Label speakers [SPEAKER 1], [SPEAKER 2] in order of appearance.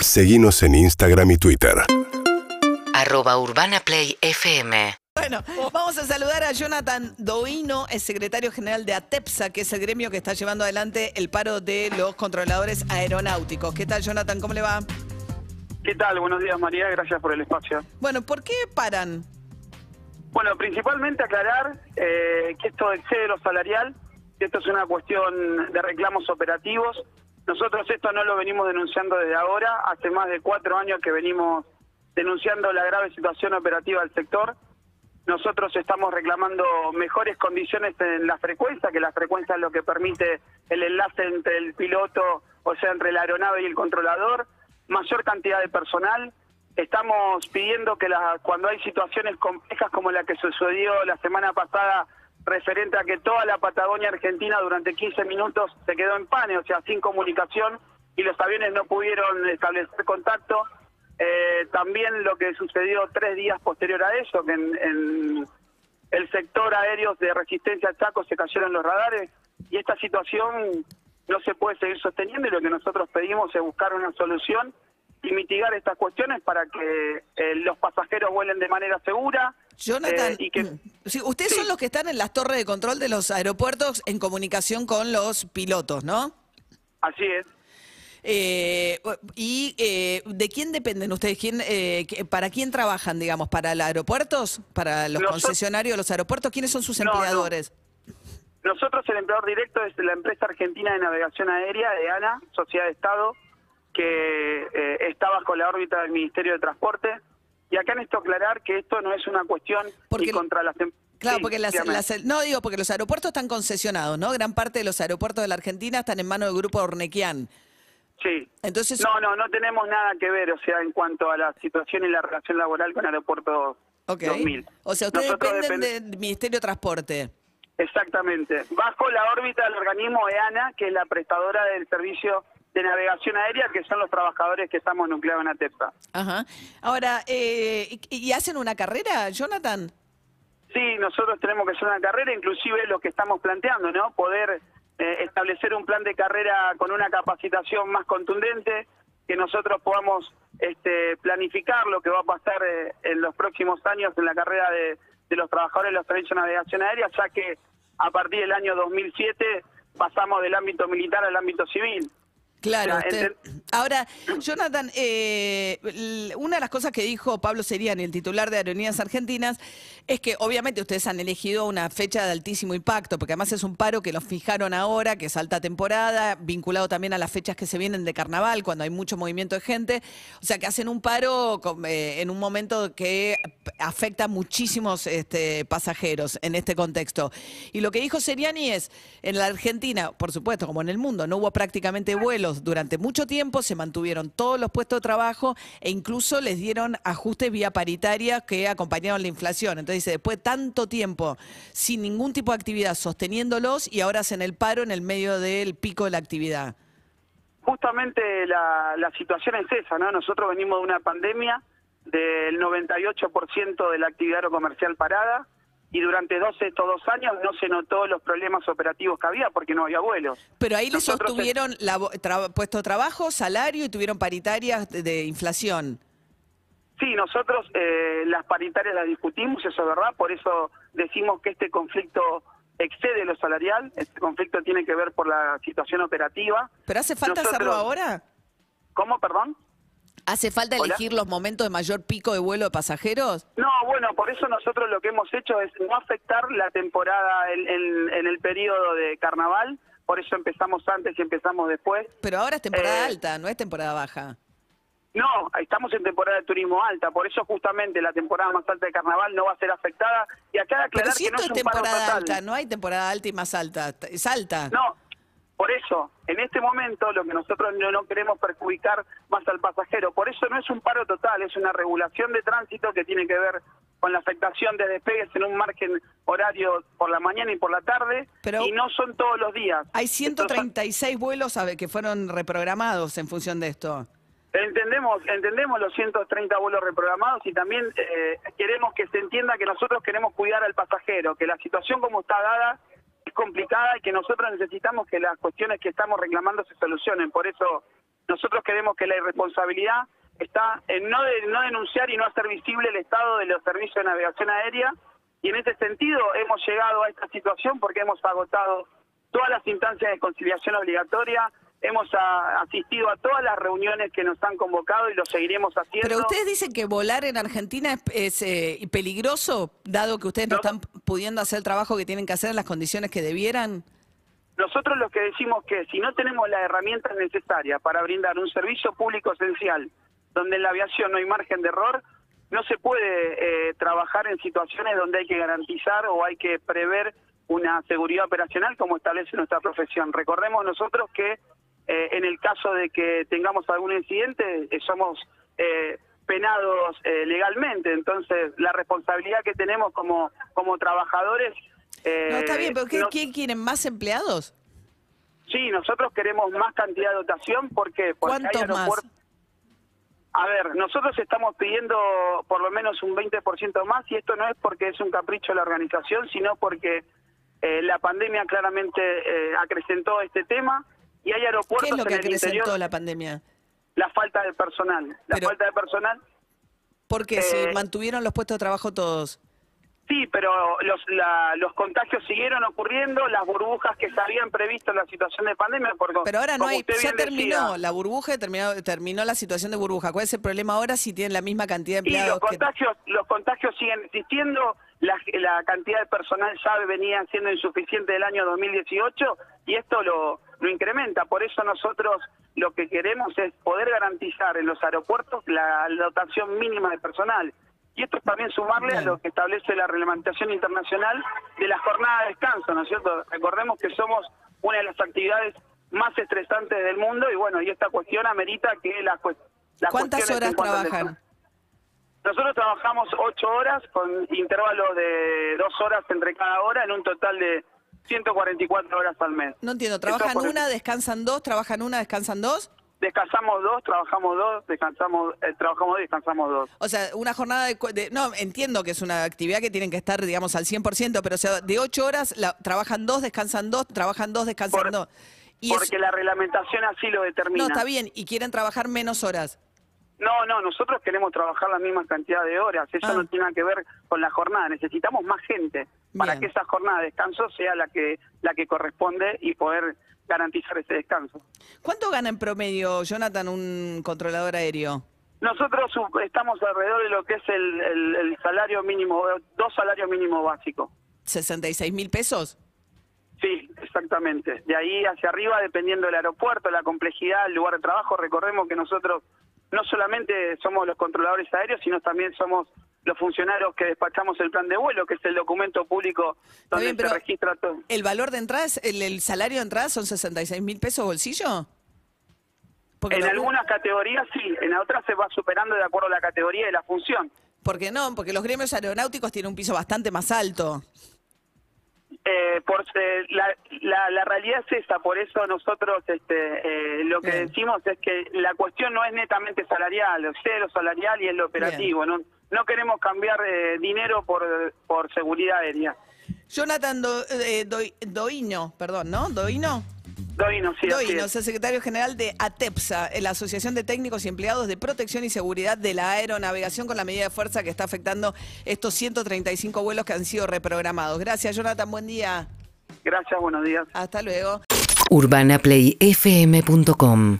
[SPEAKER 1] Seguimos en Instagram y Twitter.
[SPEAKER 2] arroba urbanaplayfm
[SPEAKER 3] Bueno, vamos a saludar a Jonathan Doino, el secretario general de ATEPSA, que es el gremio que está llevando adelante el paro de los controladores aeronáuticos. ¿Qué tal, Jonathan? ¿Cómo le va?
[SPEAKER 4] ¿Qué tal? Buenos días, María. Gracias por el espacio.
[SPEAKER 3] Bueno, ¿por qué paran?
[SPEAKER 4] Bueno, principalmente aclarar eh, que esto excede lo salarial, que esto es una cuestión de reclamos operativos. Nosotros esto no lo venimos denunciando desde ahora, hace más de cuatro años que venimos denunciando la grave situación operativa del sector. Nosotros estamos reclamando mejores condiciones en la frecuencia, que la frecuencia es lo que permite el enlace entre el piloto, o sea, entre la aeronave y el controlador, mayor cantidad de personal. Estamos pidiendo que la- cuando hay situaciones complejas como la que sucedió la semana pasada referente a que toda la Patagonia Argentina durante 15 minutos se quedó en pane, o sea, sin comunicación, y los aviones no pudieron establecer contacto. Eh, también lo que sucedió tres días posterior a eso, que en, el sector aéreo de resistencia Chaco se cayeron los radares, y esta situación no se puede seguir sosteniendo, y lo que nosotros pedimos es buscar una solución y mitigar estas cuestiones para que eh, los pasajeros vuelen de manera segura,
[SPEAKER 3] Jonathan,
[SPEAKER 4] eh, y que
[SPEAKER 3] sí, ustedes
[SPEAKER 4] Sí.
[SPEAKER 3] son los que están en las torres de control de los aeropuertos en comunicación con los pilotos, ¿no?
[SPEAKER 4] así es.
[SPEAKER 3] Eh, ¿Y eh, de quién dependen ustedes? ¿Quién, eh, ¿Para quién trabajan, digamos? ¿Para los aeropuertos? ¿Para los
[SPEAKER 4] Nosotros-
[SPEAKER 3] concesionarios de los aeropuertos? ¿Quiénes son sus
[SPEAKER 4] No, no.
[SPEAKER 3] empleadores?
[SPEAKER 4] Nosotros el empleador directo es la empresa argentina de navegación aérea, de ANA, Sociedad de Estado, que eh, está bajo la órbita del Ministerio de Transporte. Y acá necesito aclarar que esto no es una cuestión
[SPEAKER 3] Porque-
[SPEAKER 4] ni contra las
[SPEAKER 3] Claro,
[SPEAKER 4] Sí,
[SPEAKER 3] porque las, no digo porque los aeropuertos están concesionados, ¿no? Gran parte de los aeropuertos de la Argentina están en manos del grupo Ornequian.
[SPEAKER 4] Sí.
[SPEAKER 3] Entonces,
[SPEAKER 4] No, no, no tenemos nada que ver, o sea, en cuanto a la situación y la relación laboral con Aeropuertos
[SPEAKER 3] ok.
[SPEAKER 4] 2000.
[SPEAKER 3] O sea, ustedes
[SPEAKER 4] Nosotros
[SPEAKER 3] dependen
[SPEAKER 4] depend-
[SPEAKER 3] del Ministerio de Transporte.
[SPEAKER 4] Exactamente. Bajo la órbita del organismo EANA, que es la prestadora del servicio de navegación aérea, que son los trabajadores que estamos nucleados en ATEPSA.
[SPEAKER 3] Ajá. Ahora, eh, ¿y, y hacen una carrera, Jonathan?
[SPEAKER 4] Sí, nosotros tenemos que hacer una carrera, inclusive lo que estamos planteando, ¿no? Poder eh, establecer un plan de carrera con una capacitación más contundente, que nosotros podamos este, planificar lo que va a pasar eh, en los próximos años en la carrera de, de los trabajadores de los servicios de navegación aérea, ya que a partir del año 2007 pasamos del ámbito militar al ámbito civil.
[SPEAKER 3] Claro.
[SPEAKER 4] O sea,
[SPEAKER 3] usted- Ahora, Jonathan, eh, una de las cosas que dijo Pablo Seriani, el titular de Aerolíneas Argentinas, es que obviamente ustedes han elegido una fecha de altísimo impacto, porque además es un paro que los fijaron ahora, que es alta temporada, vinculado también a las fechas que se vienen de carnaval, cuando hay mucho movimiento de gente. O sea, que hacen un paro eh, en un momento que afecta a muchísimos este, pasajeros en este contexto. Y lo que dijo Seriani es, en la Argentina, por supuesto, como en el mundo, no hubo prácticamente vuelos durante mucho tiempo, se mantuvieron todos los puestos de trabajo e incluso les dieron ajustes vía paritaria que acompañaron la inflación. Entonces dice, después de tanto tiempo sin ningún tipo de actividad sosteniéndolos y ahora hacen el paro en el medio del pico de la actividad.
[SPEAKER 4] Justamente la, situación es esa, ¿no? Nosotros venimos de una pandemia del 98% de la actividad aerocomercial parada y durante 12 estos dos años no se notó los problemas operativos que había porque no había vuelos.
[SPEAKER 3] Pero ahí les sostuvieron la, tra- puesto de trabajo, salario y tuvieron paritarias de, de inflación.
[SPEAKER 4] Sí, nosotros eh, las paritarias las discutimos, eso es verdad, por eso decimos que este conflicto excede lo salarial, este conflicto tiene que ver por la situación operativa.
[SPEAKER 3] ¿Pero hace falta
[SPEAKER 4] Nosotros-
[SPEAKER 3] hacerlo ahora?
[SPEAKER 4] ¿Cómo, perdón?
[SPEAKER 3] ¿Hace falta
[SPEAKER 4] Hola.
[SPEAKER 3] elegir los momentos de mayor pico de vuelo de pasajeros?
[SPEAKER 4] No, bueno, por eso nosotros lo que hemos hecho es no afectar la temporada en, en- en el periodo de carnaval, por eso empezamos antes y empezamos después.
[SPEAKER 3] Pero ahora es temporada
[SPEAKER 4] Eh,
[SPEAKER 3] alta, no es temporada baja.
[SPEAKER 4] No, estamos en temporada de turismo alta, por eso justamente la temporada más alta de carnaval no va a ser afectada. Y acá hay que
[SPEAKER 3] Pero
[SPEAKER 4] aclarar
[SPEAKER 3] si
[SPEAKER 4] que no es
[SPEAKER 3] es temporada alta, no hay temporada alta y más alta, es alta.
[SPEAKER 4] No, por eso, en este momento lo que nosotros no, no queremos perjudicar más al pasajero, por eso no es un paro total, es una regulación de tránsito que tiene que ver con la afectación de despegues en un margen horario por la mañana y por la tarde,
[SPEAKER 3] Pero-
[SPEAKER 4] y no son todos los días.
[SPEAKER 3] Hay
[SPEAKER 4] Estos son-
[SPEAKER 3] 136 vuelos a ver, que fueron reprogramados en función de esto.
[SPEAKER 4] Entendemos, entendemos los 130 vuelos reprogramados y también eh, queremos que se entienda que nosotros queremos cuidar al pasajero, que la situación como está dada complicada y que nosotros necesitamos que las cuestiones que estamos reclamando se solucionen. Por eso Nosotros creemos que la irresponsabilidad está en no, de- no denunciar y no hacer visible el estado de los servicios de navegación aérea y en ese sentido hemos llegado a esta situación porque hemos agotado todas las instancias de conciliación obligatoria, hemos a- asistido a todas las reuniones que nos han convocado y lo seguiremos haciendo.
[SPEAKER 3] Pero ustedes dicen que volar en Argentina es, es, eh, peligroso, dado que ustedes no,
[SPEAKER 4] No.
[SPEAKER 3] están pudiendo hacer el trabajo que tienen que hacer en las condiciones que debieran.
[SPEAKER 4] Nosotros lo que decimos que si no tenemos las herramientas necesarias para brindar un servicio público esencial, donde en la aviación no hay margen de error, no se puede eh, trabajar en situaciones donde hay que garantizar o hay que prever una seguridad operacional como establece nuestra profesión. Recordemos nosotros que eh, en el caso de que tengamos algún incidente, eh, somos eh, penados eh, legalmente. Entonces, la responsabilidad que tenemos como, como trabajadores... eh,
[SPEAKER 3] No, está bien, pero ¿qué,
[SPEAKER 4] no-
[SPEAKER 3] qué quieren? ¿Más empleados?
[SPEAKER 4] Sí, nosotros queremos más cantidad de dotación porque, porque hay
[SPEAKER 3] ¿Cuántos más?
[SPEAKER 4] aeropuertos- A ver, nosotros estamos pidiendo por lo menos un 20% más y esto no es porque es un capricho de la organización, sino porque eh, la pandemia claramente eh, acrecentó este tema y hay aeropuertos
[SPEAKER 3] ¿Qué es lo que
[SPEAKER 4] en el
[SPEAKER 3] acrecentó
[SPEAKER 4] interior
[SPEAKER 3] la pandemia?
[SPEAKER 4] la falta de personal. La
[SPEAKER 3] Pero-
[SPEAKER 4] falta de personal
[SPEAKER 3] Porque
[SPEAKER 4] Eh,
[SPEAKER 3] se mantuvieron los puestos de trabajo todos.
[SPEAKER 4] Sí, pero los, la- los contagios siguieron ocurriendo, las burbujas que se habían previsto en la situación de pandemia. Porque,
[SPEAKER 3] Pero ahora no hay, ya terminó
[SPEAKER 4] decía,
[SPEAKER 3] la burbuja, y terminó, terminó la situación de burbuja. ¿Cuál es el problema ahora si tienen la misma cantidad de
[SPEAKER 4] Y los
[SPEAKER 3] empleados? que-
[SPEAKER 4] contagios, los contagios siguen existiendo, la, la cantidad de personal ya venía siendo insuficiente del año 2018 y esto lo, lo incrementa. Por eso nosotros lo que queremos es poder garantizar en los aeropuertos la, la dotación mínima de personal. Y esto es también sumarle a lo que establece la reglamentación internacional de la jornada de descanso, ¿no es cierto? Recordemos que somos una de las actividades más estresantes del mundo y bueno, y esta cuestión amerita que la, las
[SPEAKER 3] ¿Cuántas horas trabajan?
[SPEAKER 4] Nosotros trabajamos ocho horas con intervalos de dos horas entre cada hora en un total de 144 horas al mes.
[SPEAKER 3] No entiendo, ¿trabajan
[SPEAKER 4] por-
[SPEAKER 3] una, descansan dos, trabajan una, descansan dos?
[SPEAKER 4] Descansamos dos, trabajamos dos, descansamos, eh, trabajamos dos descansamos dos.
[SPEAKER 3] O sea, una jornada de, de- No, entiendo que es una actividad que tienen que estar, digamos, al 100%, pero o sea, de ocho horas la- trabajan dos, descansan dos, trabajan dos, descansan
[SPEAKER 4] Por-
[SPEAKER 3] dos. Y
[SPEAKER 4] porque
[SPEAKER 3] es-
[SPEAKER 4] la reglamentación así lo determina.
[SPEAKER 3] no, está bien, y quieren trabajar menos horas.
[SPEAKER 4] No, no, nosotros queremos trabajar la misma cantidad de horas. Eso
[SPEAKER 3] Ah.
[SPEAKER 4] no tiene nada que ver con la jornada. Necesitamos más gente para
[SPEAKER 3] Bien.
[SPEAKER 4] que esa jornada de descanso sea la que la que corresponde y poder garantizar ese descanso.
[SPEAKER 3] ¿Cuánto gana en promedio, Jonathan, un controlador aéreo?
[SPEAKER 4] Nosotros estamos alrededor de lo que es el, el- el salario mínimo, dos salarios mínimos básicos.
[SPEAKER 3] ¿66 mil pesos?
[SPEAKER 4] Sí, exactamente. De ahí hacia arriba, dependiendo del aeropuerto, la complejidad, el lugar de trabajo, recordemos que nosotros no solamente somos los controladores aéreos, sino también somos los funcionarios que despachamos el plan de vuelo, que es el documento público donde
[SPEAKER 3] bien,
[SPEAKER 4] se registra todo.
[SPEAKER 3] ¿El valor de entrada, es- el, el salario de entrada son 66 mil pesos bolsillo? Porque
[SPEAKER 4] En algunas categorías sí, en otras se va superando de acuerdo a la categoría y la función.
[SPEAKER 3] Porque no, porque los gremios aeronáuticos tienen un piso bastante más alto.
[SPEAKER 4] Eh, por, eh, la, la, la realidad es esa, por eso nosotros este, eh, lo que
[SPEAKER 3] Bien.
[SPEAKER 4] decimos es que la cuestión no es netamente salarial, o sea, lo salarial y es lo operativo. No, no queremos cambiar eh, dinero por, por seguridad aérea.
[SPEAKER 3] Jonathan Do- eh, Doi- Doino, perdón, ¿no? Doino.
[SPEAKER 4] Doino, sí,
[SPEAKER 3] Doino es el secretario general de ATEPSA, la Asociación de Técnicos y Empleados de Protección y Seguridad de la Aeronavegación, con la medida de fuerza que está afectando estos 135 vuelos que han sido reprogramados. Gracias, Jonathan. Buen día.
[SPEAKER 4] Gracias, buenos días.
[SPEAKER 3] Hasta luego.
[SPEAKER 2] UrbanaPlayFM.com